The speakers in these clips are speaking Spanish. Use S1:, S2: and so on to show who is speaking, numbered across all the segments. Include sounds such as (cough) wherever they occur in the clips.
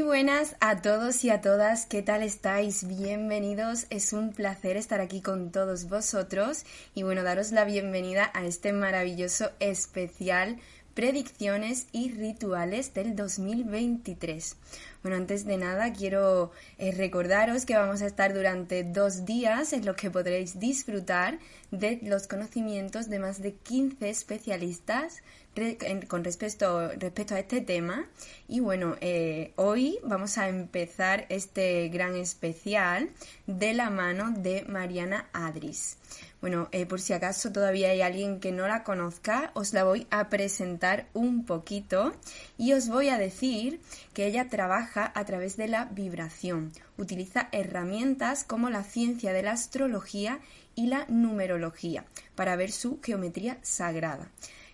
S1: Muy buenas a todos y a todas, ¿qué tal estáis? Bienvenidos, es un placer estar aquí con todos vosotros y bueno, daros la bienvenida a este maravilloso especial predicciones y rituales del 2023. Bueno, antes de nada quiero eh, recordaros que vamos a estar durante dos días en los que podréis disfrutar de los conocimientos de más de 15 especialistas con respecto, respecto a este tema. Y bueno, eh, hoy vamos a empezar este gran especial de la mano de Mariana Adris. Bueno, eh, por si acaso todavía hay alguien que no la conozca, os la voy a presentar un poquito y os voy a decir que ella trabaja a través de la vibración. Utiliza herramientas como la ciencia de la astrología y la numerología para ver su geometría sagrada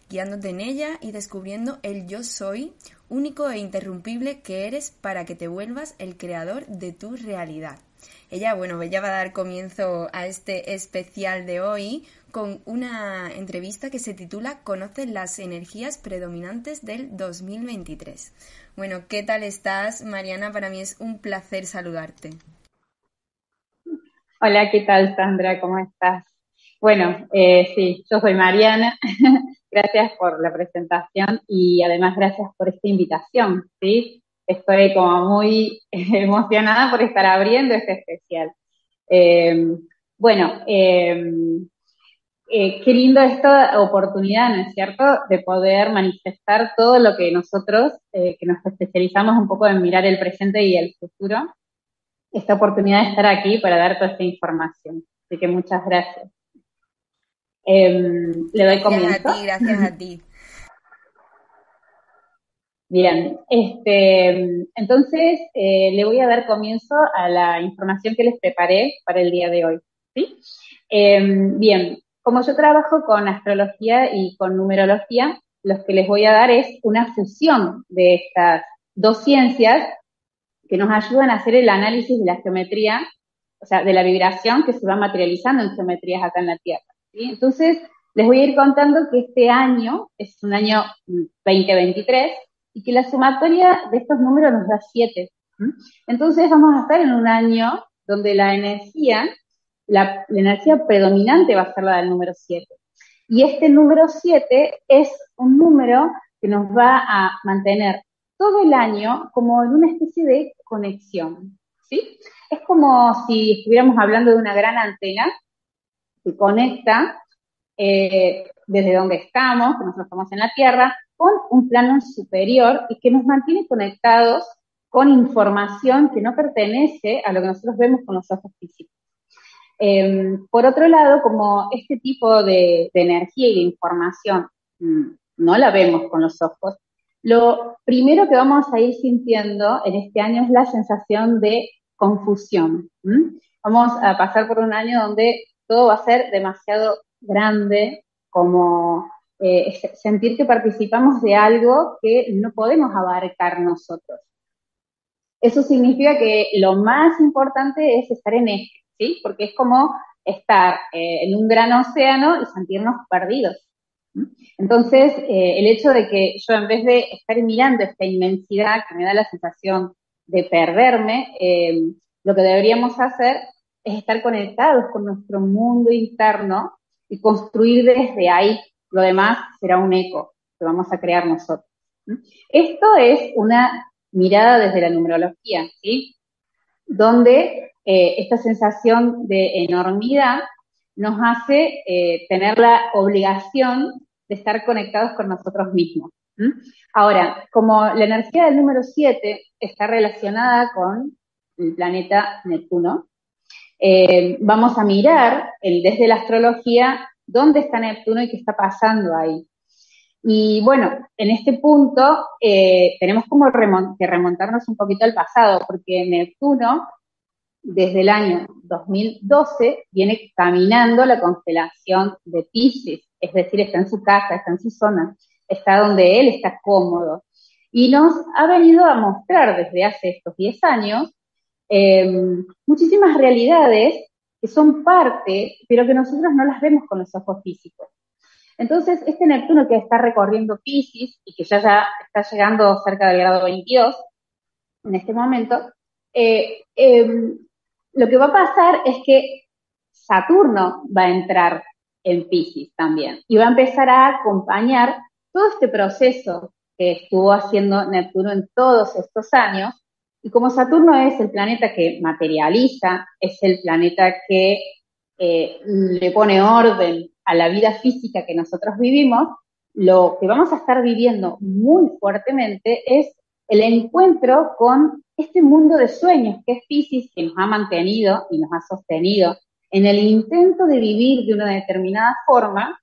S1: guiándote en ella y descubriendo el yo soy único e interrumpible que eres para que te vuelvas el creador de tu realidad. Ella, bueno, ella va a dar comienzo a este especial de hoy con una entrevista que se titula Conoce las energías predominantes del 2023. Bueno, ¿qué tal estás, Mariana? Para mí es un placer saludarte.
S2: Hola, ¿qué tal, Sandra? ¿Cómo estás? Bueno, eh, sí, yo soy Mariana. (laughs) gracias por la presentación y además gracias por esta invitación, ¿sí? Estoy como muy (laughs) emocionada por estar abriendo este especial. Em, bueno, em, eh, qué lindo esta oportunidad, ¿no es cierto?, de poder manifestar todo lo que nosotros, eh, que nos especializamos un poco en mirar el presente y el futuro, esta oportunidad de estar aquí para dar toda esta información. Así que muchas gracias. Em, le doy comienzo.
S1: Gracias a ti, gracias a ti.
S2: Bien, este, entonces eh, le voy a dar comienzo a la información que les preparé para el día de hoy. ¿sí? Em, bien, como yo trabajo con astrología y con numerología, lo que les voy a dar es una fusión de estas dos ciencias que nos ayudan a hacer el análisis de la geometría, o sea, de la vibración que se va materializando en geometrías acá en la Tierra. Entonces, les voy a ir contando que este año es un año 2023 y que la sumatoria de estos números nos da 7. Entonces, vamos a estar en un año donde la energía, la, energía predominante va a ser la del número 7. Y este número 7 es un número que nos va a mantener todo el año como en una especie de conexión, ¿sí? Es como si estuviéramos hablando de una gran antena que conecta eh, desde donde estamos, que nosotros estamos en la Tierra, con un plano superior y que nos mantiene conectados con información que no pertenece a lo que nosotros vemos con los ojos físicos. Em, por otro lado, como este tipo de, de energía y de información mm, no la vemos con los ojos, lo primero que vamos a ir sintiendo en este año es la sensación de confusión. Vamos a pasar por un año donde todo va a ser demasiado grande, como eh, sentir que participamos de algo que no podemos abarcar nosotros. Eso significa que lo más importante es estar en eje, ¿sí? Porque es como estar eh, en un gran océano y sentirnos perdidos. Entonces, eh, el hecho de que yo en vez de estar mirando esta inmensidad que me da la sensación de perderme, lo que deberíamos hacer es estar conectados con nuestro mundo interno y construir desde ahí. Lo demás será un eco que vamos a crear nosotros. Esto es una mirada desde la numerología, ¿sí? Donde eh, esta sensación de enormidad nos hace eh, tener la obligación de estar conectados con nosotros mismos. Ahora, como la energía del número 7 está relacionada con el planeta Neptuno, eh, vamos a mirar desde la astrología dónde está Neptuno y qué está pasando ahí. Y bueno, en este punto eh, tenemos como que remontarnos un poquito al pasado, porque Neptuno, desde el año 2012, viene caminando la constelación de Pisces, es decir, está en su casa, está en su zona, está donde él está cómodo. Y nos ha venido a mostrar desde hace estos 10 años em, muchísimas realidades que son parte, pero que nosotros no las vemos con los ojos físicos. Entonces, este Neptuno que está recorriendo Pisces y que ya, ya está llegando cerca del grado 22 en este momento, eh, em, lo que va a pasar es que Saturno va a entrar en Pisces también y va a empezar a acompañar todo este proceso que estuvo haciendo Neptuno en todos estos años. Y como Saturno es el planeta que materializa, es el planeta que eh, le pone orden a la vida física que nosotros vivimos, lo que vamos a estar viviendo muy fuertemente es el encuentro con este mundo de sueños que es Pisces, que nos ha mantenido y nos ha sostenido en el intento de vivir de una determinada forma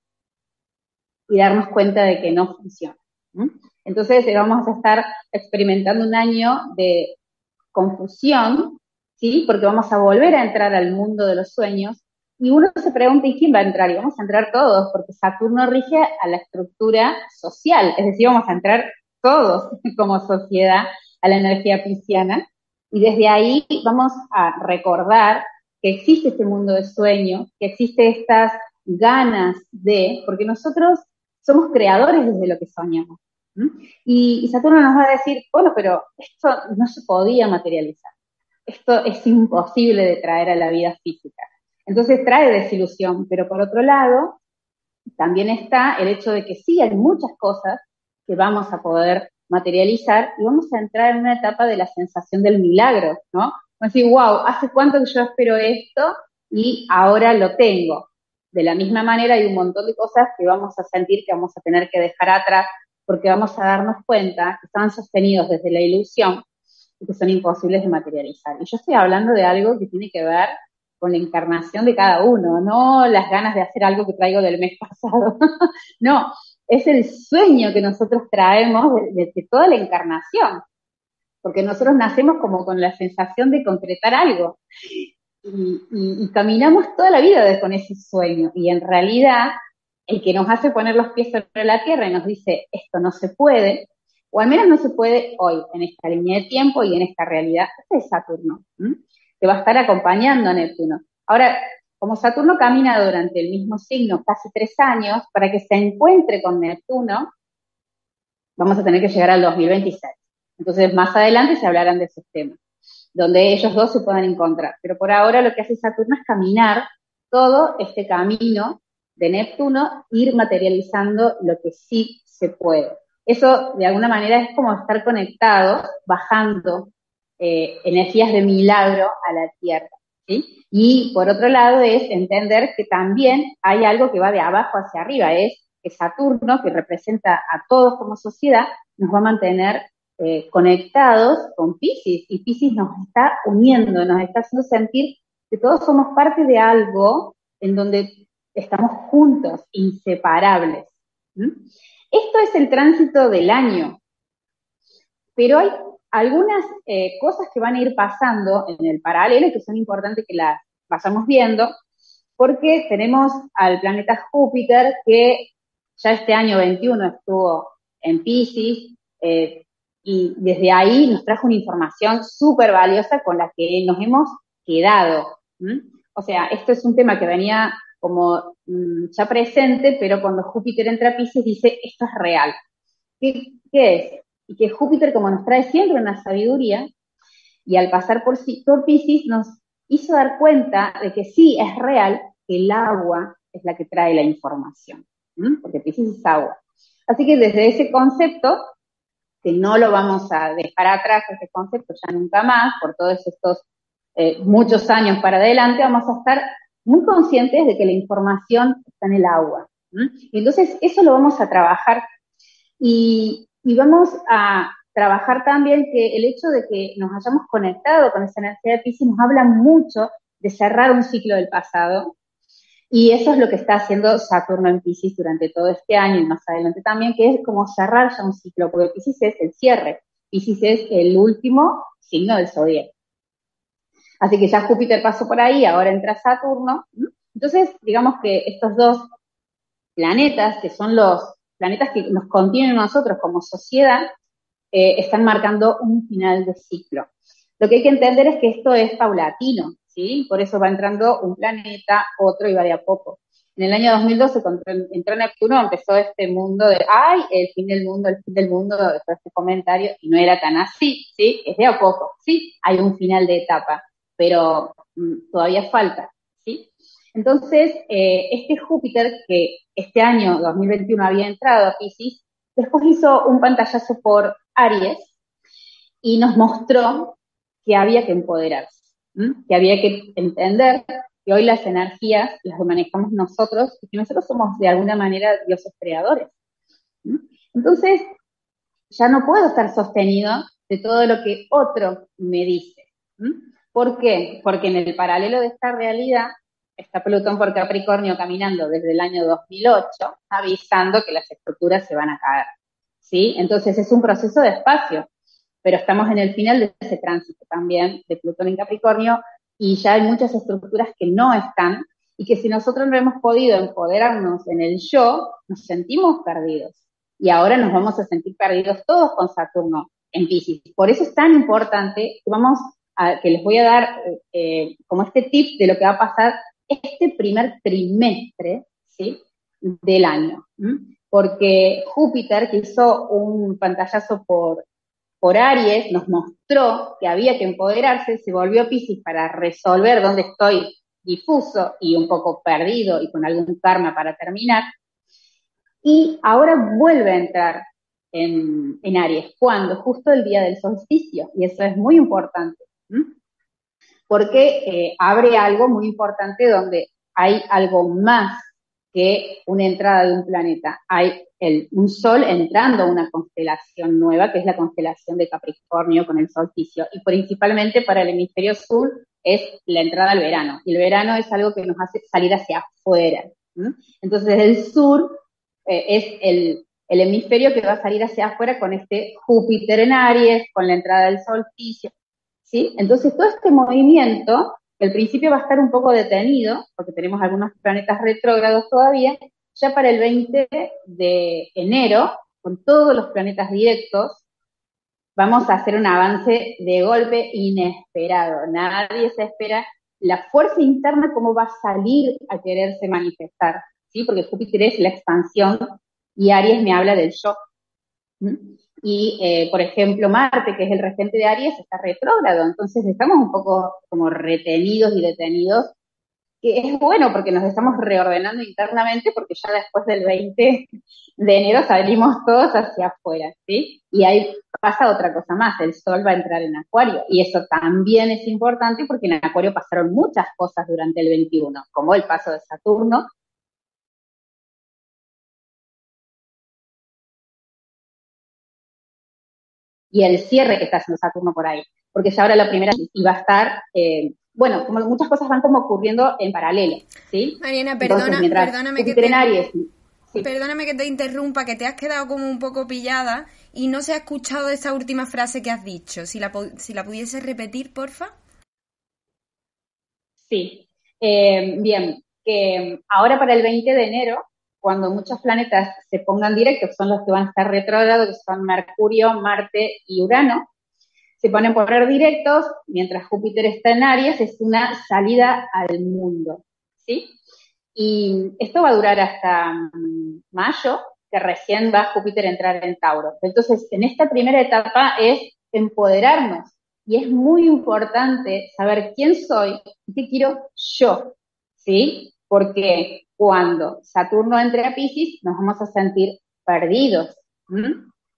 S2: y darnos cuenta de que no funciona. Entonces vamos a estar experimentando un año de confusión, ¿sí? Porque vamos a volver a entrar al mundo de los sueños y uno se pregunta, ¿y quién va a entrar? Y vamos a entrar todos, porque Saturno rige a la estructura social, es decir, vamos a entrar todos (laughs) como sociedad a la energía pisciana. Y desde ahí vamos a recordar que existe este mundo de sueño, que existe estas ganas de, porque nosotros somos creadores desde lo que soñamos. Y, Saturno nos va a decir, bueno, pero esto no se podía materializar. Esto es imposible de traer a la vida física. Entonces trae desilusión, pero por otro lado, también está el hecho de que sí hay muchas cosas que vamos a poder materializar y vamos a entrar en una etapa de la sensación del milagro, ¿no? a decir, wow, ¿hace cuánto que yo espero esto y ahora lo tengo? De la misma manera hay un montón de cosas que vamos a sentir que vamos a tener que dejar atrás porque vamos a darnos cuenta que están sostenidos desde la ilusión y que son imposibles de materializar. Y yo estoy hablando de algo que tiene que ver con la encarnación de cada uno, no las ganas de hacer algo que traigo del mes (laughs) pasado. no, es el sueño que nosotros traemos desde toda la encarnación porque nosotros nacemos como con la sensación de concretar algo y, caminamos toda la vida con ese sueño y en realidad el que nos hace poner los pies sobre la tierra y nos dice esto no se puede, o al menos no se puede hoy, en esta línea de tiempo y en esta realidad, este es Saturno, que va a estar acompañando a Neptuno. Ahora, como Saturno camina durante el mismo signo casi tres años, para que se encuentre con Neptuno, vamos a tener que llegar al 2026. Entonces, más adelante se hablarán de esos temas, donde ellos dos se puedan encontrar. Pero por ahora lo que hace Saturno es caminar todo este camino de Neptuno, ir materializando lo que sí se puede. Eso, de alguna manera, es como estar conectados, bajando eh, energías de milagro a la Tierra. Y por otro lado es entender que también hay algo que va de abajo hacia arriba, es que Saturno, que representa a todos como sociedad, nos va a mantener eh, conectados con Pisces y Pisces nos está uniendo, nos está haciendo sentir que todos somos parte de algo en donde estamos juntos, inseparables. Esto es el tránsito del año, pero hay algunas eh, cosas que van a ir pasando en el paralelo que son importantes que las vayamos viendo, porque tenemos al planeta Júpiter que ya este año 21 estuvo en Pisces, eh, y desde ahí nos trajo una información súper valiosa con la que nos hemos quedado. O sea, esto es un tema que venía como mm, ya presente, pero cuando Júpiter entra a Pisces dice, esto es real. ¿Qué, es? Y que Júpiter, como nos trae siempre una sabiduría, y al pasar por, por Pisces nos hizo dar cuenta de que sí, es real que el agua es la que trae la información, porque Pisces es agua. Así que desde ese concepto, que no lo vamos a dejar atrás, ese concepto ya nunca más, por todos estos eh, muchos años para adelante, vamos a estar muy conscientes de que la información está en el agua. Entonces eso lo vamos a trabajar y, y, vamos a trabajar también que el hecho de que nos hayamos conectado con esa energía de Pisces nos habla mucho de cerrar un ciclo del pasado, y eso es lo que está haciendo Saturno en Pisces durante todo este año y más adelante también, que es como cerrar ya un ciclo, porque Pisces es el cierre. Pisces es el último signo del zodiaco. Así que ya Júpiter pasó por ahí, ahora entra Saturno. Entonces, digamos que estos dos planetas, que son los planetas que nos contienen nosotros como sociedad, eh, están marcando un final de ciclo. Lo que hay que entender es que esto es paulatino, ¿sí? Por eso va entrando un planeta, otro y va de a poco. En el año 2012, cuando entró Neptuno, empezó este mundo de, ay, el fin del mundo, el fin del mundo, este comentario, y no era tan así, ¿sí? Es de a poco, sí, hay un final de etapa, pero mm, todavía falta, ¿sí? Entonces, eh, este Júpiter, que este año 2021 había entrado a Pisces, después hizo un pantallazo por Aries y nos mostró que había que empoderarse que había que entender que hoy las energías las manejamos nosotros y que nosotros somos de alguna manera dioses creadores. Entonces, ya no puedo estar sostenido de todo lo que otro me dice. ¿Por qué? Porque en el paralelo de esta realidad está Plutón por Capricornio caminando desde el año 2008, avisando que las estructuras se van a caer. ¿Sí? Entonces es un proceso de espacio pero estamos en el final de ese tránsito también de Plutón en Capricornio y ya hay muchas estructuras que no están y que si nosotros no hemos podido empoderarnos en el yo, nos sentimos perdidos. Y ahora nos vamos a sentir perdidos todos con Saturno en Pisces. Por eso es tan importante que vamos que les voy a dar eh, como este tip de lo que va a pasar este primer trimestre, ¿sí? Del año. Porque Júpiter, que hizo un pantallazo por por Aries nos mostró que había que empoderarse, se volvió Pisces para resolver dónde estoy difuso y un poco perdido y con algún karma para terminar. Y ahora vuelve a entrar en, Aries. ¿Cuándo? Justo el día del solsticio. Y eso es muy importante. Porque eh, abre algo muy importante donde hay algo más que una entrada de un planeta. Hay un Sol entrando a una constelación nueva, que es la constelación de Capricornio con el solsticio. Y principalmente para el hemisferio sur es la entrada al verano. Y el verano es algo que nos hace salir hacia afuera. Entonces el sur eh, es el, el hemisferio que va a salir hacia afuera con este Júpiter en Aries, con la entrada del solsticio. Entonces todo este movimiento al principio va a estar un poco detenido, porque tenemos algunos planetas retrógrados todavía, ya para el 20 de enero, con todos los planetas directos, vamos a hacer un avance de golpe inesperado. Nadie se espera la fuerza interna cómo va a salir a quererse manifestar, ¿sí? Porque Júpiter es la expansión y Aries me habla del yo. Y, eh, por ejemplo, Marte, que es el regente de Aries, está retrógrado, entonces estamos un poco como retenidos y detenidos, que es bueno porque nos estamos reordenando internamente, porque ya después del 20 de enero salimos todos hacia afuera, ¿sí? Y ahí pasa otra cosa más, el Sol va a entrar en Acuario, y eso también es importante porque en Acuario pasaron muchas cosas durante el 21, como el paso de Saturno, y el cierre que está haciendo Saturno por ahí, porque ya ahora la primera iba a estar, eh, bueno, como muchas cosas van como ocurriendo en paralelo, ¿sí?
S1: Mariana, perdona, perdóname que te... Perdóname que te interrumpa, que te has quedado como un poco pillada y no se ha escuchado esa última frase que has dicho. Si la, si la repetir, porfa.
S2: Sí. Eh, bien, que ahora para el 20 de enero cuando muchos planetas se pongan directos, son los que van a estar retrógrados, que son Mercurio, Marte y Urano, se ponen por directos, mientras Júpiter está en Aries, es una salida al mundo, ¿sí? Y esto va a durar hasta mm, mayo, que recién va Júpiter a entrar en Tauro. Entonces, en esta primera etapa es empoderarnos Y es muy importante saber quién soy y qué quiero yo, ¿sí? Porque cuando Saturno entre a Pisces nos vamos a sentir perdidos.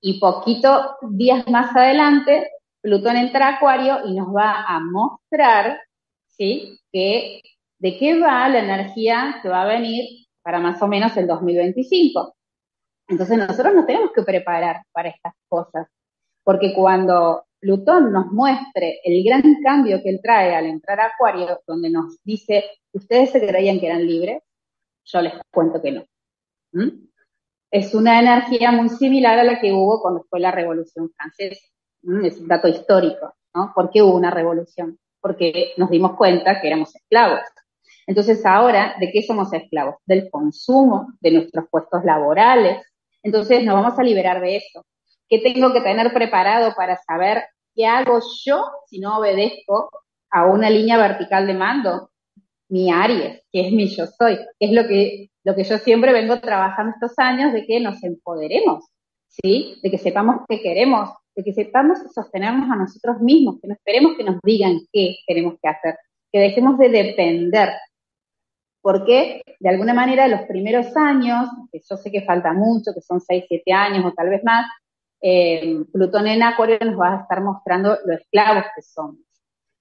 S2: Y poquito días más adelante, Plutón entra a Acuario y nos va a mostrar, ¿sí? Que, de qué va la energía que va a venir para más o menos el 2025. Entonces nosotros nos tenemos que preparar para estas cosas, porque cuando Plutón nos muestre el gran cambio que él trae al entrar a Acuario, donde nos dice, ustedes se creían que eran libres, yo les cuento que no. Es una energía muy similar a la que hubo cuando fue la Revolución Francesa. Es un dato histórico, ¿no? ¿Por qué hubo una revolución? Porque nos dimos cuenta que éramos esclavos. Entonces ahora, ¿de qué somos esclavos? Del consumo, de nuestros puestos laborales. Entonces nos vamos a liberar de eso. ¿Qué tengo que tener preparado para saber qué hago yo si no obedezco a una línea vertical de mando? Mi Aries, que es mi yo soy, que es lo que, lo que yo siempre vengo trabajando estos años de que nos empoderemos, ¿sí? De que sepamos qué queremos, de que sepamos sostenernos a nosotros mismos, que no esperemos que nos digan qué tenemos que hacer, que dejemos de depender. Porque de alguna manera los primeros años, que yo sé que falta mucho, que son 6, 7 años o tal vez más, eh, Plutón en Acuario nos va a estar mostrando lo esclavos que somos.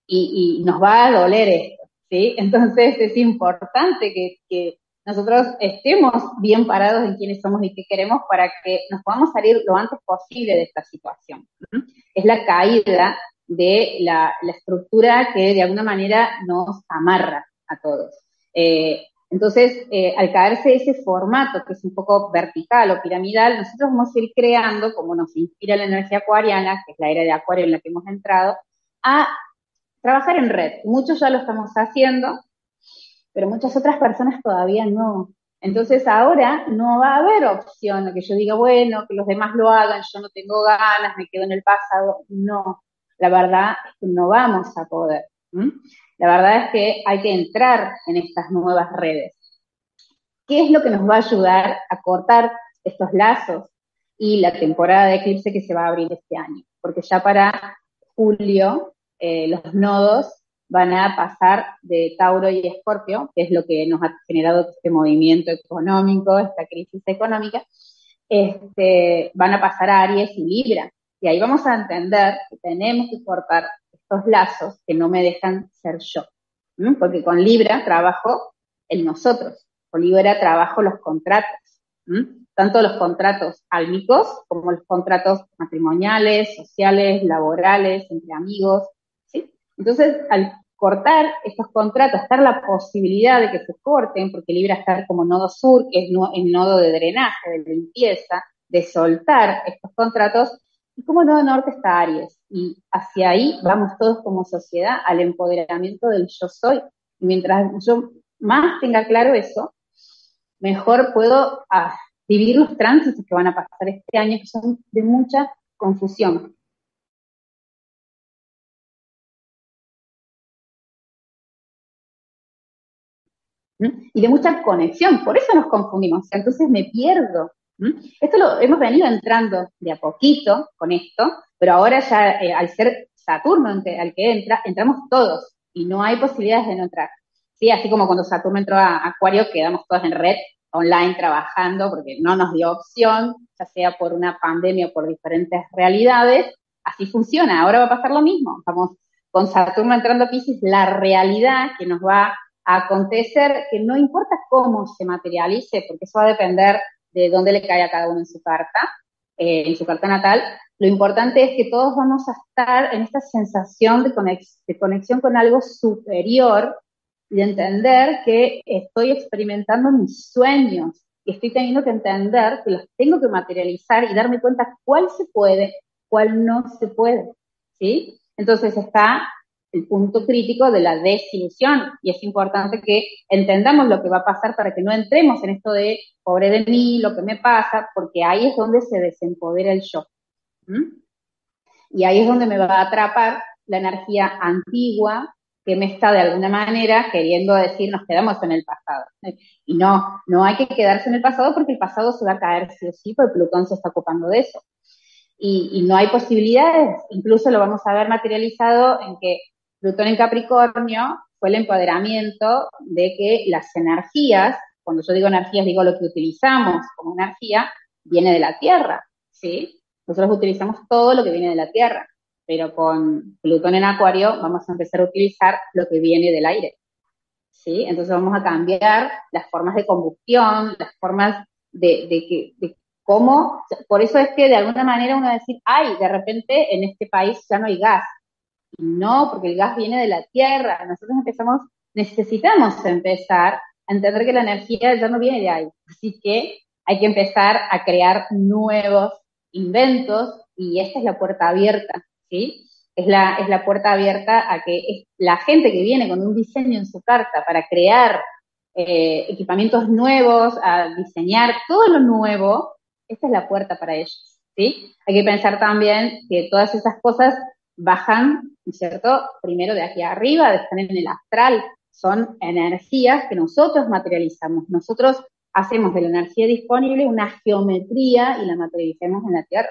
S2: Y, nos va a doler esto, ¿sí? Entonces es importante que, nosotros estemos bien parados en quiénes somos y qué queremos para que nos podamos salir lo antes posible de esta situación. Es la caída de la, estructura que de alguna manera nos amarra a todos. Eh, entonces, eh, al caerse ese formato, que es un poco vertical o piramidal, nosotros vamos a ir creando, como nos inspira la energía acuariana, que es la era de acuario en la que hemos entrado, a trabajar en red. Muchos ya lo estamos haciendo, pero muchas otras personas todavía no. Entonces ahora no va a haber opción que yo diga, bueno, que los demás lo hagan, yo no tengo ganas, me quedo en el pasado. No, la verdad es que no vamos a poder. La verdad es que hay que entrar en estas nuevas redes. ¿Qué es lo que nos va a ayudar a cortar estos lazos y la temporada de eclipse que se va a abrir este año? Porque ya para julio eh, los nodos van a pasar de Tauro y Escorpio, que es lo que nos ha generado este movimiento económico, esta crisis económica, este, van a pasar a Aries y Libra. Y ahí vamos a entender que tenemos que cortar estos lazos que no me dejan ser yo. Porque con Libra trabajo el nosotros, con Libra trabajo los contratos, tanto los contratos álmicos como los contratos matrimoniales, sociales, laborales, entre amigos. Entonces, al cortar estos contratos, estar la posibilidad de que se corten, porque Libra está como nodo sur, que es el nodo de drenaje, de limpieza, de soltar estos contratos, y como nodo norte está Aries, y hacia ahí vamos todos como sociedad al empoderamiento del yo soy. Y mientras yo más tenga claro eso, mejor puedo ah, vivir los tránsitos que van a pasar este año, que son de mucha confusión. Y de mucha conexión, por eso nos confundimos, entonces me pierdo. Esto lo hemos venido entrando de a poquito con esto, pero ahora ya eh, al ser Saturno al que entra, entramos todos y no hay posibilidades de no entrar. Sí, así como cuando Saturno entró a Acuario, quedamos todos en red, online, trabajando, porque no nos dio opción, ya sea por una pandemia o por diferentes realidades, así funciona. Ahora va a pasar lo mismo. Vamos con Saturno entrando a Pisces, la realidad que nos va a acontecer, que no importa cómo se materialice, porque eso va a depender de dónde le cae a cada uno en su carta, eh, en su carta natal, lo importante es que todos vamos a estar en esta sensación de, conexión con algo superior y de entender que estoy experimentando mis sueños y estoy teniendo que entender que los tengo que materializar y darme cuenta cuál se puede, cuál no se puede, ¿sí? Entonces está el punto crítico de la desilusión y es importante que entendamos lo que va a pasar para que no entremos en esto de pobre de mí, lo que me pasa, porque ahí es donde se desempodera el yo. Y ahí es donde me va a atrapar la energía antigua que me está de alguna manera queriendo decir nos quedamos en el pasado. Y no, no hay que quedarse en el pasado porque el pasado se va a caer sí o sí, porque Plutón se está ocupando de eso. y, no hay posibilidades, incluso lo vamos a ver materializado en que Plutón en Capricornio fue el empoderamiento de que las energías, cuando yo digo energías digo lo que utilizamos como energía, viene de la Tierra, ¿sí? Nosotros utilizamos todo lo que viene de la Tierra, pero con Plutón en Acuario vamos a empezar a utilizar lo que viene del aire, ¿sí? Entonces vamos a cambiar las formas de combustión, las formas de, de, de cómo, por eso es que de alguna manera uno va a decir, ay, de repente en este país ya no hay gas. No, porque el gas viene de la tierra. Nosotros empezamos, necesitamos empezar a entender que la energía ya no viene de ahí. Así que hay que empezar a crear nuevos inventos y esta es la puerta abierta, ¿sí? Es la, es la puerta abierta a que la gente que viene con un diseño en su carta para crear eh, equipamientos nuevos, a diseñar todo lo nuevo, esta es la puerta para ellos, ¿sí? Hay que pensar también que todas esas cosas bajan, ¿cierto? Primero de aquí arriba, están en el astral, son energías que nosotros materializamos, nosotros hacemos de la energía disponible una geometría y la materializamos en la Tierra.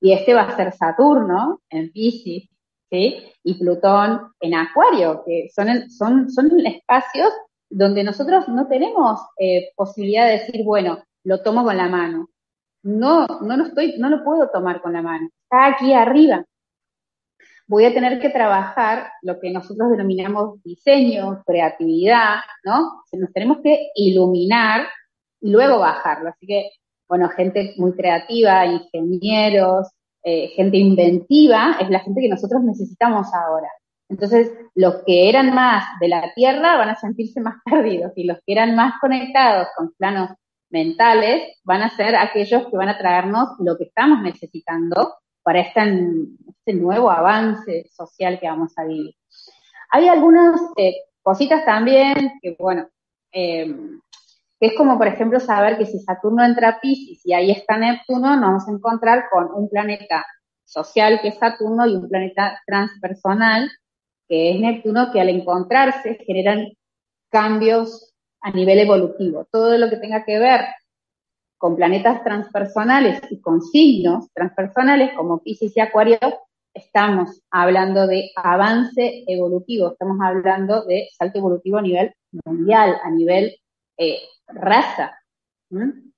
S2: Y este va a ser Saturno en Pisces, ¿sí? Y Plutón en Acuario, que son, son, son espacios donde nosotros no tenemos eh, posibilidad de decir, bueno, lo tomo con la mano no, no lo estoy, no lo puedo tomar con la mano, está aquí arriba. Voy a tener que trabajar lo que nosotros denominamos diseño, creatividad, ¿no? Nos tenemos que iluminar y luego bajarlo. Así que, bueno, gente muy creativa, ingenieros, eh, gente inventiva, es la gente que nosotros necesitamos ahora. Entonces, los que eran más de la Tierra van a sentirse más (laughs) perdidos y los que eran más conectados con planos mentales van a ser aquellos que van a traernos lo que estamos necesitando para este, nuevo avance social que vamos a vivir. Hay algunas eh, cositas también que, bueno, eh, que es como, por ejemplo, saber que si Saturno entra a Pisces y ahí está Neptuno, nos vamos a encontrar con un planeta social que es Saturno y un planeta transpersonal que es Neptuno, que al encontrarse generan cambios a nivel evolutivo. Todo lo que tenga que ver con planetas transpersonales y con signos transpersonales como Pisces y Acuario, estamos hablando de avance evolutivo, estamos hablando de salto evolutivo a nivel mundial, a nivel eh, raza.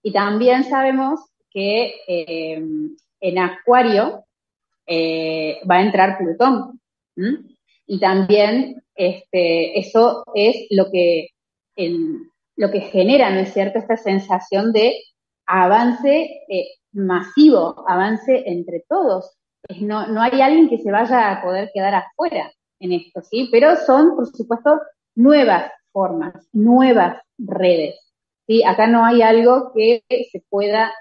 S2: Y también sabemos que eh, en Acuario eh, va a entrar Plutón. Y también este, eso es lo que lo que genera, ¿no es cierto?, esta sensación de avance eh, masivo, avance entre todos. No, no hay alguien que se vaya a poder quedar afuera en esto, ¿sí? Pero son, por supuesto, nuevas formas, nuevas redes, ¿sí? Acá no hay algo que se pueda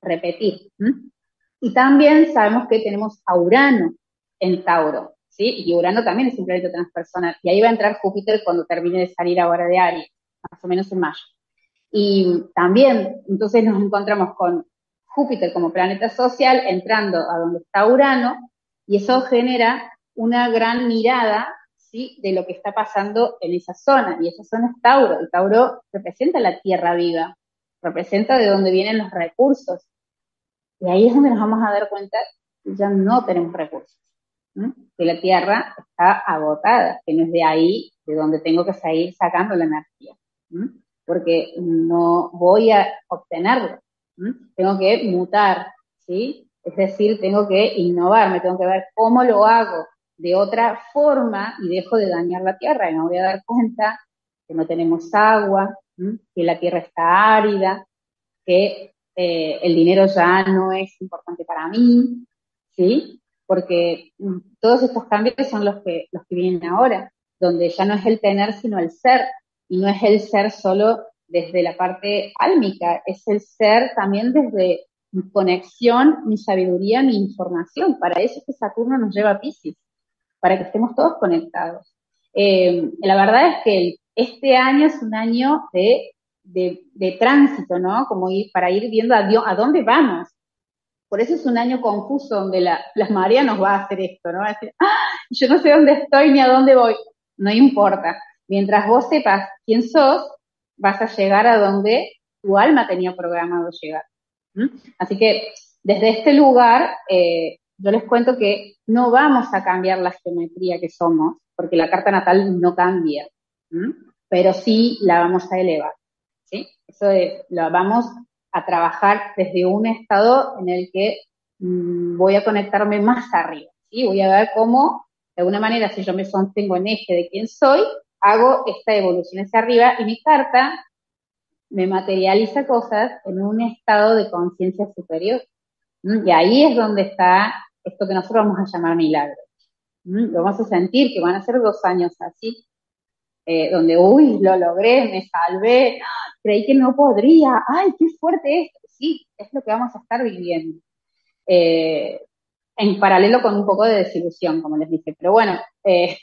S2: repetir. Y también sabemos que tenemos a Urano en Tauro, ¿sí? Y Urano también es un planeta transpersonal. Y ahí va a entrar Júpiter cuando termine de salir ahora de Aries, más o menos en mayo. Y también, entonces nos encontramos con Júpiter como planeta social entrando a donde está Urano, y eso genera una gran mirada. De lo que está pasando en esa zona. Y esa zona es Tauro. Y Tauro representa la tierra viva, representa de dónde vienen los recursos. Y ahí es donde nos vamos a dar cuenta que ya no tenemos recursos que la Tierra está agotada, que no es de ahí de donde tengo que seguir sacando la energía, porque no voy a obtenerlo, tengo que mutar, ¿sí? Es decir, tengo que innovar, me tengo que ver cómo lo hago de otra forma y dejo de dañar la Tierra y me voy a dar cuenta que no tenemos agua, que la Tierra está árida, que eh, el dinero ya no es importante para mí, ¿sí? porque mm, todos estos cambios son los que, los que vienen ahora, donde ya no es el tener, sino el ser, no es el ser solo desde la parte álmica, es el ser también desde mi conexión, mi sabiduría, mi información. Para eso es que Saturno nos lleva a Pisces, para que estemos todos conectados. Eh, la verdad es que este año es un año de, de, tránsito, ¿no? Como ir, para ir viendo a, a dónde vamos. Por eso es un año confuso donde la, María nos va a hacer esto, ¿no? Va a decir, ¡Ah! yo no sé dónde estoy ni a dónde voy. No importa. Mientras vos sepas quién sos, vas a llegar a donde tu alma tenía programado llegar. Así que desde este lugar, eh, yo les cuento que no vamos a cambiar la geometría que somos, porque la carta natal no cambia, pero sí la vamos a elevar. ¿sí? Eso es, lo vamos a trabajar desde un estado en el que mm, voy a conectarme más arriba. ¿sí? Voy a ver cómo, de alguna manera, si yo me sostengo en eje de quién soy, hago esta evolución hacia arriba y mi carta me materializa cosas en un estado de conciencia superior. Y ahí es donde está esto que nosotros vamos a llamar milagro. Lo vamos a sentir que van a ser dos años así, eh, donde, uy, lo logré, me salvé, creí que no podría, ay, qué fuerte esto. Sí, es lo que vamos a estar viviendo. Eh, en paralelo con un poco de desilusión, como les dije. Pero bueno, eh,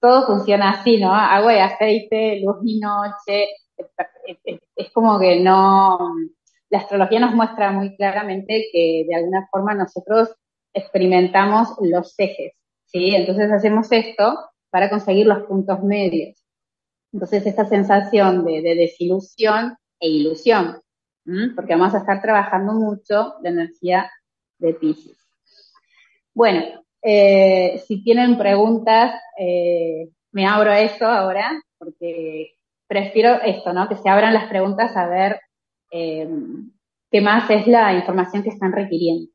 S2: todo funciona así, ¿no? Agua y aceite, luz y noche. Es como que no. La astrología nos muestra muy claramente que de alguna forma nosotros experimentamos los ejes, ¿sí? Entonces hacemos esto para conseguir los puntos medios. Entonces esta sensación de, desilusión e ilusión, porque vamos a estar trabajando mucho la energía de Pisces. Bueno, eh, si tienen preguntas, eh, me abro a eso ahora, porque prefiero esto, ¿no? Que se abran las preguntas a ver eh, qué más es la información que están requiriendo.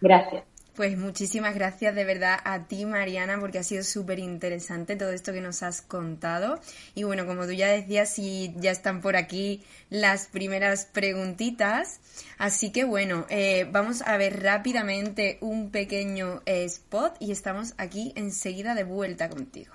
S2: Gracias.
S1: Pues muchísimas gracias de verdad a ti, Mariana, porque ha sido súper interesante todo esto que nos has contado. Y bueno, como tú ya decías, si ya están por aquí las primeras preguntitas. Así que bueno, eh, vamos a ver rápidamente un pequeño eh, spot y estamos aquí enseguida de vuelta contigo.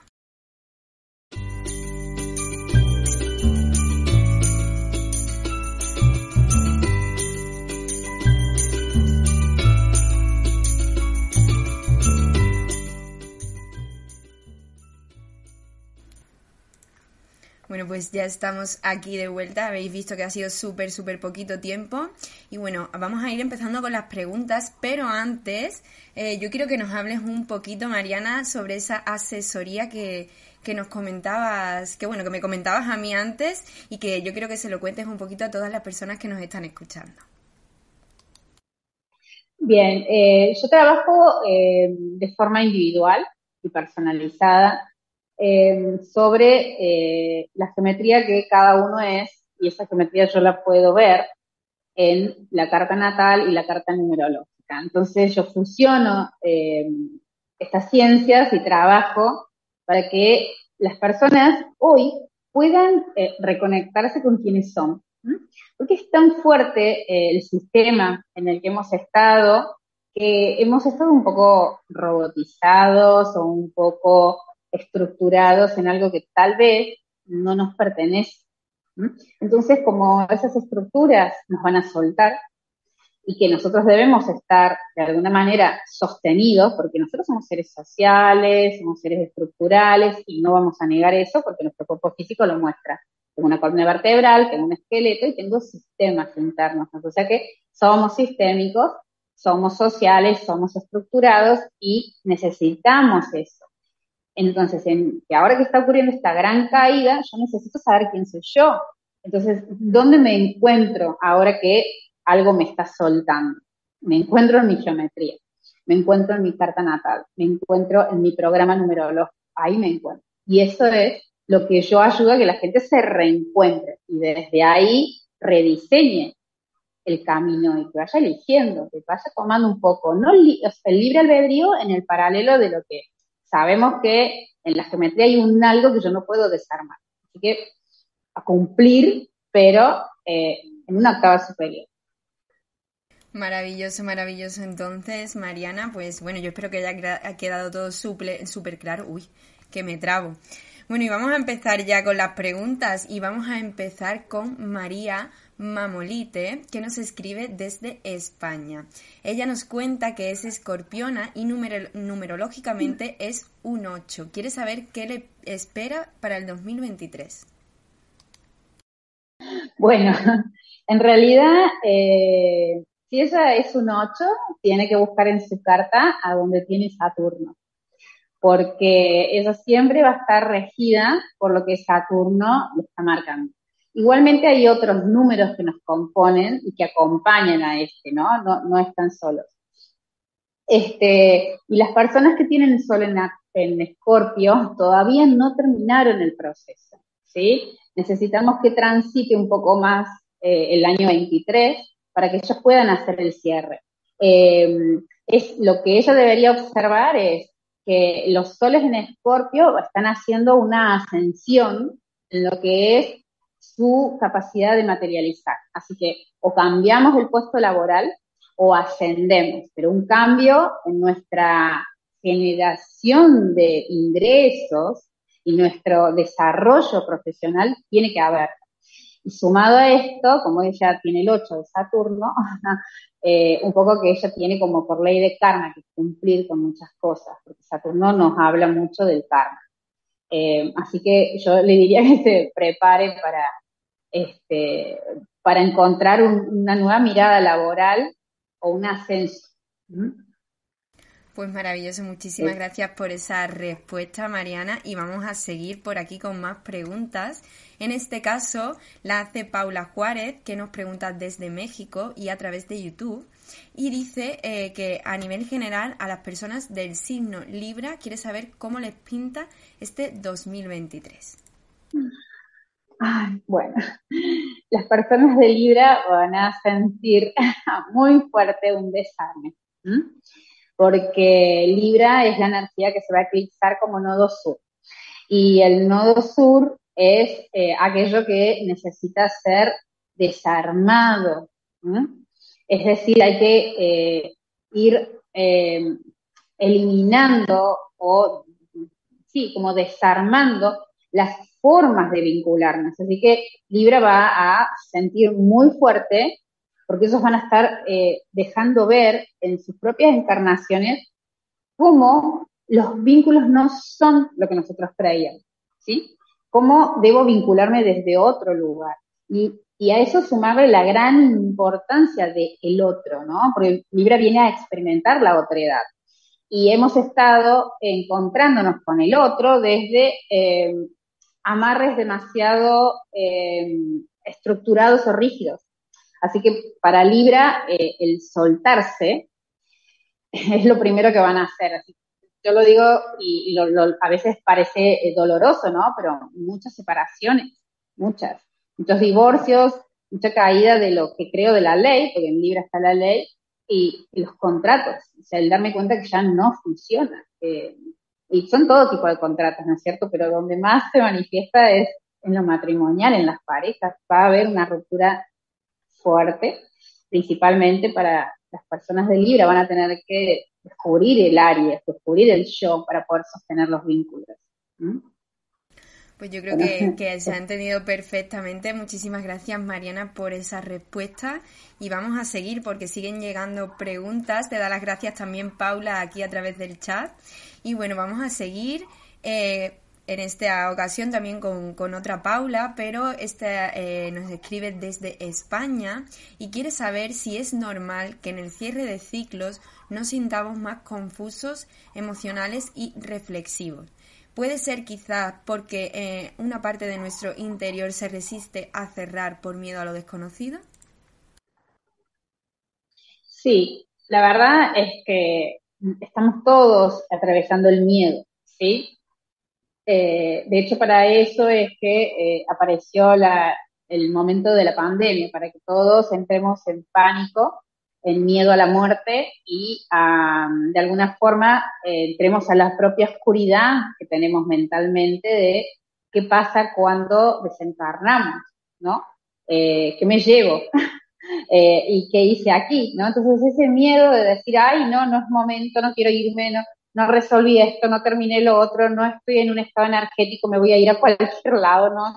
S1: Bueno, pues ya estamos aquí de vuelta. Habéis visto que ha sido súper, súper poquito tiempo. Y bueno, vamos a ir empezando con las preguntas, pero antes eh, yo quiero que nos hables un poquito, Mariana, sobre esa asesoría que, que nos comentabas, que bueno, que me comentabas a mí antes y que yo quiero que se lo cuentes un poquito a todas las personas que nos están escuchando.
S2: Bien, eh, yo trabajo eh, de forma individual y personalizada eh, sobre eh, la geometría que cada uno es, y esa geometría yo la puedo ver en la carta natal y la carta numerológica. Entonces yo fusiono eh, estas ciencias y trabajo para que las personas hoy puedan reconectarse con quienes son. Porque es tan fuerte el sistema en el que hemos estado que hemos estado un poco robotizados o un poco estructurados en algo que tal vez no nos pertenece. Entonces, como esas estructuras nos van a soltar y que nosotros debemos estar de alguna manera sostenidos, porque nosotros somos seres sociales, somos seres estructurales y no vamos a negar eso porque nuestro cuerpo físico lo muestra. Tengo una columna vertebral, tengo un esqueleto y tengo sistemas internos. O sea que somos sistémicos, somos sociales, somos estructurados y necesitamos eso. Entonces, en, ahora que está ocurriendo esta gran caída, yo necesito saber quién soy yo. Entonces, ¿dónde me encuentro ahora que algo me está soltando? Me encuentro en mi geometría, me encuentro en mi carta natal, me encuentro en mi programa numerológico, ahí me encuentro. Y eso es lo que yo ayudo a que la gente se reencuentre y desde ahí rediseñe el camino y que vaya eligiendo, que vaya tomando un poco, no el libre albedrío en el paralelo de lo que sabemos que en la geometría hay un algo que yo no puedo desarmar. Así que a cumplir, pero eh, en una octava superior.
S1: Maravilloso, maravilloso. Entonces, Mariana, pues bueno, yo espero que haya quedado todo súper claro. Uy, que me trabo. Bueno, y vamos a empezar ya con las preguntas y vamos a empezar con María Mamolite, que nos escribe desde España. Ella nos cuenta que es escorpiona y numerológicamente es un 8. Quiere saber qué le espera para el 2023.
S2: Bueno, (laughs) en realidad, eh, si ella es un 8, tiene que buscar en su carta a donde tiene Saturno, porque ella siempre va a estar regida por lo que Saturno le está marcando. Igualmente hay otros números que nos componen y que acompañan a este, ¿no? No, están solos. Este, y las personas que tienen el sol en, en Escorpio todavía no terminaron el proceso, ¿sí? Necesitamos que transite un poco más eh, el año 23 para que ellos puedan hacer el cierre. Eh, es, lo que ella debería observar es que los soles en Escorpio están haciendo una ascensión en lo que es su capacidad de materializar. Así que o cambiamos el puesto laboral o ascendemos, pero un cambio en nuestra generación de ingresos y nuestro desarrollo profesional tiene que haber. Y sumado a esto, como ella tiene el 8 de Saturno, (laughs) eh, un poco que ella tiene como por ley de karma que cumplir con muchas cosas, porque Saturno nos habla mucho del karma. Eh, así que yo le diría que se prepare para, este, para encontrar una nueva mirada laboral o un ascenso.
S1: Pues maravilloso, muchísimas gracias por esa respuesta, Mariana. Y vamos a seguir por aquí con más preguntas. En este caso la hace Paula Juárez, que nos pregunta desde México y a través de YouTube. Y dice eh, que a nivel general a las personas del signo Libra quiere saber cómo les pinta este 2023.
S2: Bueno, (laughs) las personas de Libra van a sentir (laughs) muy fuerte un desarme porque Libra es la energía que se va a eclipsar como nodo sur. Y el nodo sur es eh, aquello que necesita ser desarmado. Es decir, hay que eh, ir eh, eliminando o, sí, como desarmando las formas de vincularnos. Así que Libra va a sentir muy fuerte porque ellos van a estar eh, dejando ver en sus propias encarnaciones cómo los vínculos no son lo que nosotros creíamos, ¿sí? Cómo debo vincularme desde otro lugar. Y, a eso sumarle la gran importancia del otro, ¿no? Porque Libra viene a experimentar la otredad. Y hemos estado encontrándonos con el otro desde eh, amarres demasiado eh, estructurados o rígidos. Así que para Libra, eh, el soltarse (laughs) es lo primero que van a hacer. yo lo digo y, a veces parece eh, doloroso, ¿no? Pero muchas separaciones, muchas, muchos divorcios, mucha caída de lo que creo de la ley, porque en Libra está la ley, y, los contratos, o sea, el darme cuenta que ya no funciona. Y son todo tipo de contratos, ¿no es cierto? Pero donde más se manifiesta es en lo matrimonial, en las parejas. Va a haber una ruptura fuerte, principalmente para las personas de Libra, van a tener que descubrir el área, descubrir el yo para poder sostener los vínculos.
S1: Pues yo creo que, que, (laughs) se ha entendido perfectamente. Muchísimas gracias, Mariana, por esa respuesta. Y vamos a seguir porque siguen llegando preguntas. Te da las gracias también, Paula, aquí a través del chat. Y bueno, vamos a seguir. Eh, en esta ocasión también con, otra Paula, pero esta eh, nos escribe desde España y quiere saber si es normal que en el cierre de ciclos nos sintamos más confusos, emocionales y reflexivos. Puede ser quizás porque eh, una parte de nuestro interior se resiste a cerrar por miedo a lo desconocido.
S2: Sí, la verdad es que estamos todos atravesando el miedo, ¿sí? Eh, de hecho, para eso es que eh, apareció el momento de la pandemia, para que todos entremos en pánico, en miedo a la muerte y de alguna forma eh, entremos a la propia oscuridad que tenemos mentalmente de qué pasa cuando desencarnamos, ¿no? ¿Qué me llevo? (laughs) ¿Y qué hice aquí? ¿no? Entonces ese miedo de decir, ay, no, no es momento, no quiero irme, no, no resolví esto, no terminé lo otro, no estoy en un estado energético, me voy a ir a cualquier lado, ¿no?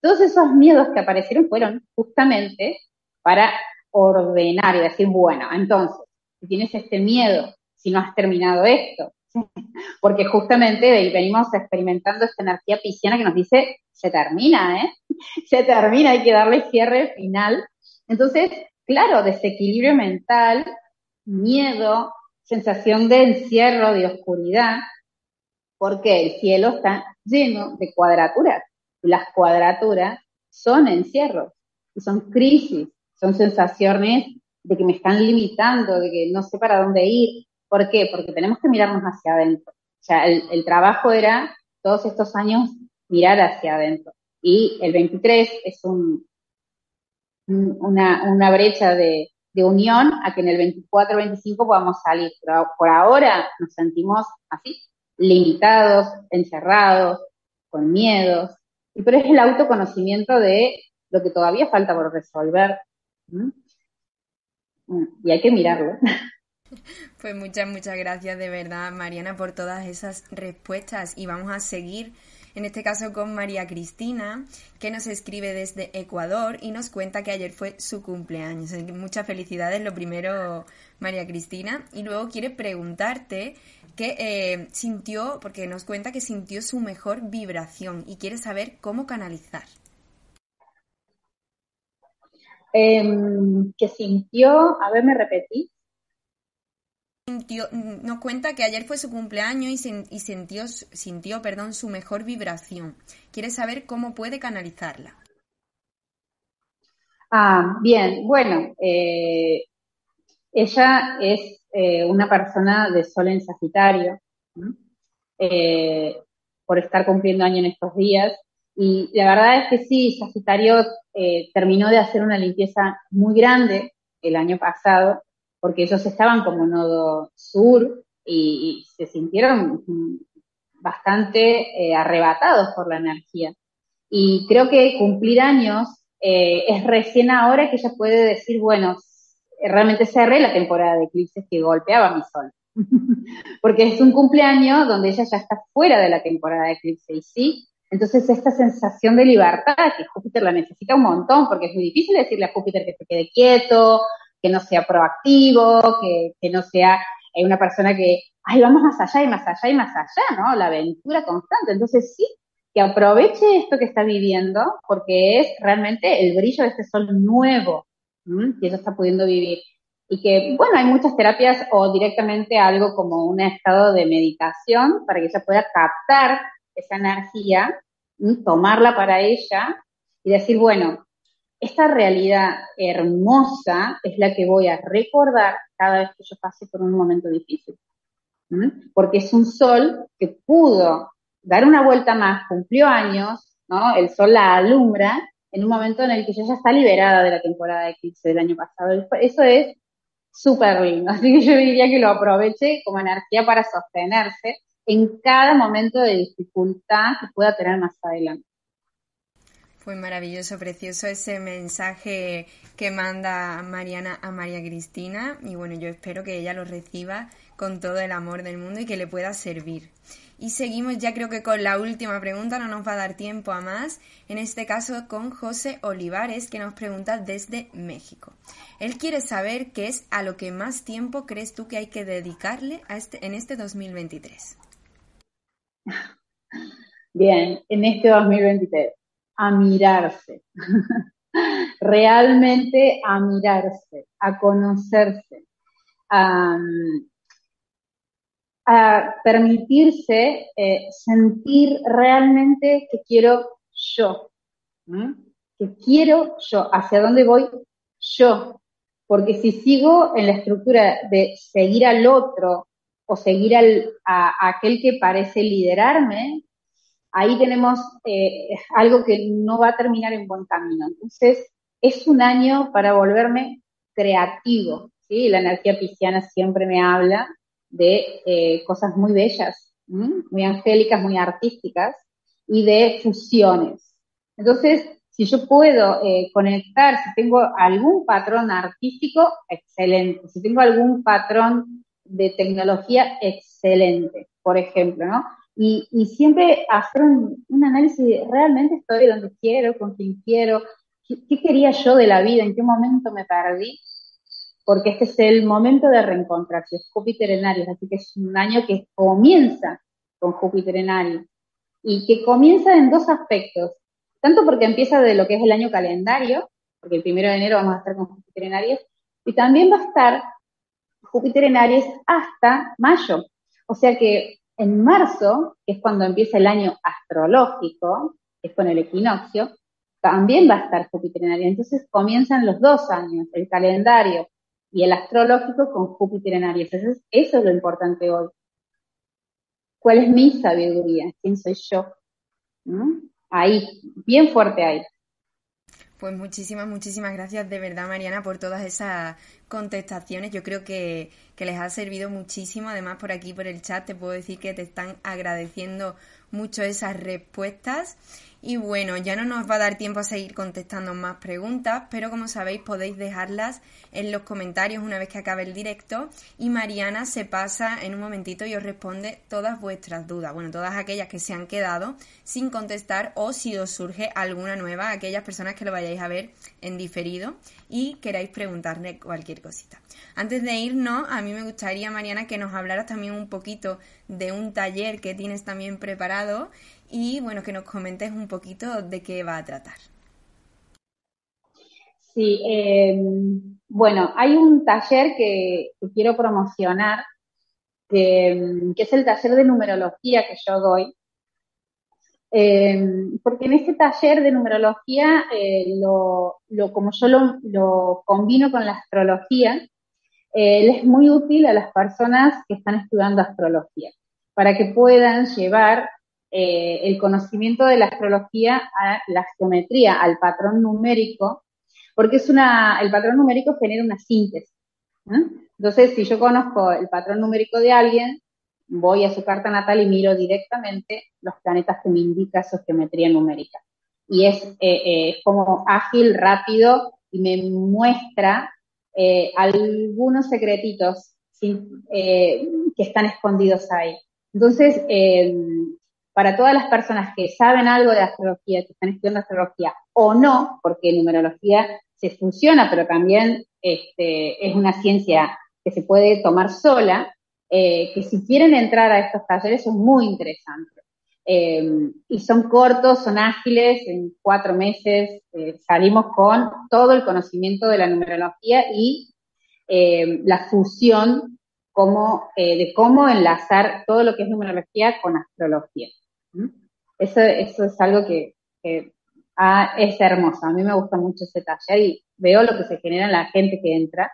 S2: Todos esos miedos que aparecieron fueron justamente para ordenar y decir, bueno, entonces, si tienes este miedo, si no has terminado esto, (laughs) porque justamente venimos experimentando esta energía pisciana que nos dice, se termina, ¿eh? (laughs) Se termina, hay que darle cierre final. Entonces, claro, desequilibrio mental, miedo, sensación de encierro, de oscuridad, porque el cielo está lleno de cuadraturas. Las cuadraturas son encierros, y son crisis, son sensaciones de que me están limitando, de que no sé para dónde ir. ¿Por qué? Porque tenemos que mirarnos hacia adentro. O sea, el, trabajo era todos estos años mirar hacia adentro. Y el 23 es un, una, una brecha de, unión a que en el 24-25 podamos salir. Pero por ahora nos sentimos así, limitados, encerrados, con miedos. Y pero es el autoconocimiento de lo que todavía falta por resolver. Y hay que mirarlo. (laughs)
S1: Pues muchas, muchas gracias de verdad, Mariana, por todas esas respuestas. Y vamos a seguir en este caso con María Cristina, que nos escribe desde Ecuador y nos cuenta que ayer fue su cumpleaños. Muchas felicidades, lo primero, María Cristina. Y luego quiere preguntarte qué eh, sintió, porque nos cuenta que sintió su mejor vibración y quiere saber cómo canalizar.
S2: Em, que sintió, a ver, me repetí
S1: nos cuenta que ayer fue su cumpleaños y, sintió, sintió perdón, su mejor vibración. Quiere saber cómo puede canalizarla.
S2: Ah, bien, bueno, eh, ella es eh, una persona de sol en Sagitario, eh, por estar cumpliendo año en estos días. Y la verdad es que sí, Sagitario terminó de hacer una limpieza muy grande el año pasado porque ellos estaban como nodo sur y, se sintieron bastante eh, arrebatados por la energía. Y creo que cumplir años eh, es recién ahora que ella puede decir, bueno, realmente cerré la temporada de eclipses que golpeaba mi sol. (laughs) porque es un cumpleaños donde ella ya está fuera de la temporada de eclipse y sí, entonces esta sensación de libertad que Júpiter la necesita un montón, porque es muy difícil decirle a Júpiter que se quede quieto, que no sea proactivo, que, que no sea eh, una persona que, ay, vamos más allá y más allá y más allá, ¿no? La aventura constante. Entonces sí, que aproveche esto que está viviendo, porque es realmente el brillo de este sol nuevo que ella está pudiendo vivir. Y que, bueno, hay muchas terapias o directamente algo como un estado de meditación para que ella pueda captar esa energía, tomarla para ella y decir, bueno, esta realidad hermosa es la que voy a recordar cada vez que yo pase por un momento difícil. Porque es un sol que pudo dar una vuelta más, cumplió años, ¿no? El sol la alumbra en un momento en el que ella ya está liberada de la temporada de eclipse del año pasado. Eso es súper lindo. (laughs) Así que yo diría que lo aproveche como energía para sostenerse en cada momento de dificultad que pueda tener más adelante.
S1: Pues maravilloso, precioso ese mensaje que manda Mariana a María Cristina y bueno, yo espero que ella lo reciba con todo el amor del mundo y que le pueda servir. Y seguimos ya creo que con la última pregunta, no nos va a dar tiempo a más, en este caso con José Olivares que nos pregunta desde México. Él quiere saber qué es a lo que más tiempo crees tú que hay que dedicarle a este, en este 2023. (laughs)
S2: Bien, en este 2023 a mirarse, (laughs) realmente a mirarse, a conocerse, a, permitirse eh, sentir realmente que quiero yo, que quiero yo, hacia dónde voy yo, porque si sigo en la estructura de seguir al otro o seguir a aquel que parece liderarme, ahí tenemos eh, algo que no va a terminar en buen camino. Entonces, es un año para volverme creativo, ¿sí? La energía pisciana siempre me habla de eh, cosas muy bellas, muy angélicas, muy artísticas y de fusiones. Entonces, si yo puedo eh, conectar, si tengo algún patrón artístico, excelente. Si tengo algún patrón de tecnología, excelente, por ejemplo, ¿no? Y, siempre hacer un, análisis de realmente estoy donde quiero, con quien quiero, ¿Qué, quería yo de la vida, en qué momento me perdí, porque este es el momento de reencontrarse, es Júpiter en Aries, así que es un año que comienza con Júpiter en Aries y que comienza en dos aspectos, tanto porque empieza de lo que es el año calendario, porque el primero de enero vamos a estar con Júpiter en Aries, y también va a estar Júpiter en Aries hasta mayo. O sea que en marzo, que es cuando empieza el año astrológico, es con el equinoccio, también va a estar Júpiter en Aries. Entonces comienzan los dos años, el calendario y el astrológico con Júpiter en Aries. Eso es lo importante hoy. ¿Cuál es mi sabiduría? ¿Quién soy yo? Ahí, bien fuerte ahí.
S1: Pues muchísimas, muchísimas gracias de verdad, Mariana, por todas esas contestaciones. Yo creo que, que, les ha servido muchísimo. Además, por aquí, por el chat, te puedo decir que te están agradeciendo mucho esas respuestas. Y bueno, ya no nos va a dar tiempo a seguir contestando más preguntas, pero como sabéis podéis dejarlas en los comentarios una vez que acabe el directo. Y Mariana se pasa en un momentito y os responde todas vuestras dudas, bueno, todas aquellas que se han quedado sin contestar o si os surge alguna nueva, aquellas personas que lo vayáis a ver en diferido y queráis preguntarle cualquier cosita. Antes de irnos, a mí me gustaría, Mariana, que nos hablaras también un poquito de un taller que tienes también preparado y bueno, que nos comentes un poquito de qué va a tratar.
S2: Sí, em, bueno, hay un taller que, quiero promocionar, que, es el taller de numerología que yo doy, em, porque en este taller de numerología, eh, como yo lo, combino con la astrología, eh, es muy útil a las personas que están estudiando astrología, para que puedan llevar eh, el conocimiento de la astrología a la geometría, al patrón numérico, porque es una, el patrón numérico genera una síntesis. Entonces, si yo conozco el patrón numérico de alguien, voy a su carta natal y miro directamente los planetas que me indica su geometría numérica. Y es, eh, eh, como ágil, rápido y me muestra algunos secretitos que están escondidos ahí. Entonces, para todas las personas que saben algo de astrología, que están estudiando astrología o no, porque numerología se funciona, pero también este, es una ciencia que se puede tomar sola, eh, que si quieren entrar a estos talleres son muy interesantes. Eh, y son cortos, son ágiles, en cuatro meses eh, salimos con todo el conocimiento de la numerología y la fusión como, de cómo enlazar todo lo que es numerología con astrología. Eso, eso es algo que, ah, es hermoso. A mí me gusta mucho ese taller y veo lo que se genera en la gente que entra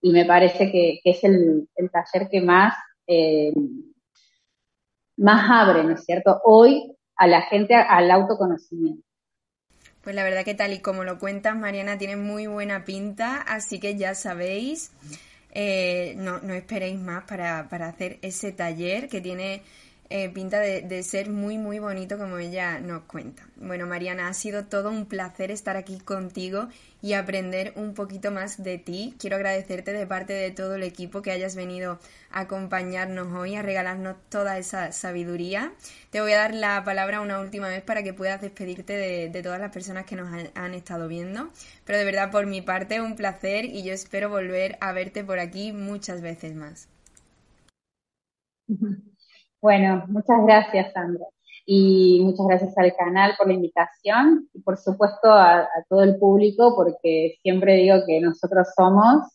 S2: y me parece que, es el, taller que más, eh, más abre, ¿no es cierto? Hoy a la gente al autoconocimiento.
S1: Pues la verdad que tal y como lo cuentas, Mariana, tiene muy buena pinta, así que ya sabéis, eh, no, no esperéis más para, para hacer ese taller que tiene eh, pinta de, ser muy, muy bonito como ella nos cuenta. Bueno, Mariana, ha sido todo un placer estar aquí contigo y aprender un poquito más de ti. Quiero agradecerte de parte de todo el equipo que hayas venido a acompañarnos hoy, a regalarnos toda esa sabiduría. Te voy a dar la palabra una última vez para que puedas despedirte de, todas las personas que nos han, estado viendo. Pero de verdad, por mi parte, un placer y yo espero volver a verte por aquí muchas veces más. (laughs)
S2: Bueno, muchas gracias, Sandra. Y muchas gracias al canal por la invitación y por supuesto a, todo el público porque siempre digo que nosotros somos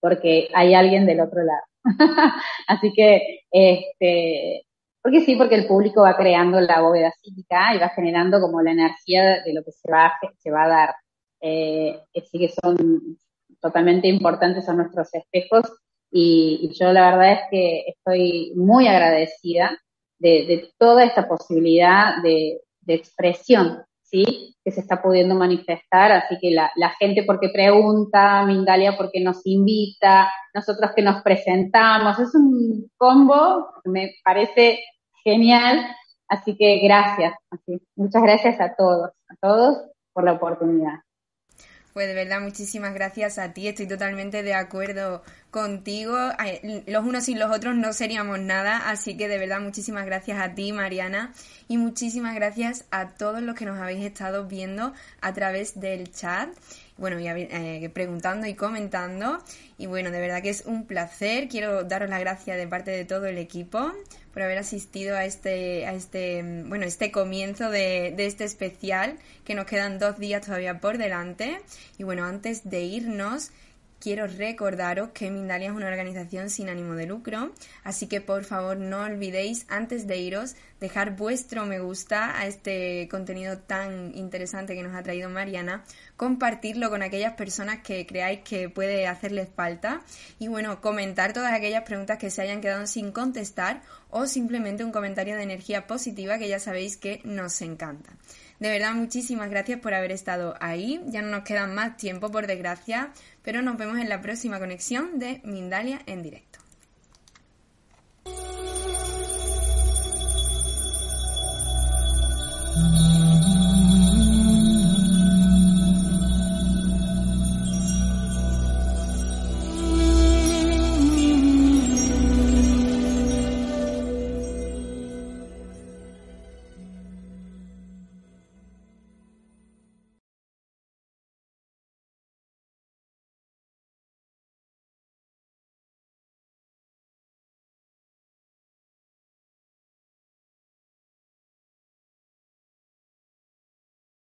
S2: porque hay alguien del otro lado. (laughs) Así que, este, porque sí, porque el público va creando la bóveda psíquica y va generando como la energía de lo que se va, se va a dar. Eh, así que son totalmente importantes, son nuestros espejos y, yo la verdad es que estoy muy agradecida de, toda esta posibilidad de, expresión, ¿sí? Que se está pudiendo manifestar, así que la, gente porque pregunta, Mindalia porque nos invita, nosotros que nos presentamos, es un combo que me parece genial, así que gracias, así, muchas gracias a todos, a todos por la oportunidad.
S1: Pues de verdad, muchísimas gracias a ti. Estoy totalmente de acuerdo contigo. Los unos sin los otros no seríamos nada. Así que de verdad, muchísimas gracias a ti, Mariana. Y muchísimas gracias a todos los que nos habéis estado viendo a través del chat. Bueno, y eh, preguntando y comentando. Y bueno, de verdad que es un placer. Quiero daros las gracias de parte de todo el equipo por haber asistido a este, a este, bueno, este comienzo de, de este especial, que nos quedan dos días todavía por delante. Y bueno, antes de irnos, quiero recordaros que Mindalia es una organización sin ánimo de lucro, así que por favor no olvidéis antes de iros dejar vuestro me gusta a este contenido tan interesante que nos ha traído Mariana, compartirlo con aquellas personas que creáis que puede hacerles falta y bueno, comentar todas aquellas preguntas que se hayan quedado sin contestar o simplemente un comentario de energía positiva que ya sabéis que nos encanta. De verdad, muchísimas gracias por haber estado ahí. Ya no nos queda más tiempo, por desgracia, pero nos vemos en la próxima conexión de Mindalia en directo.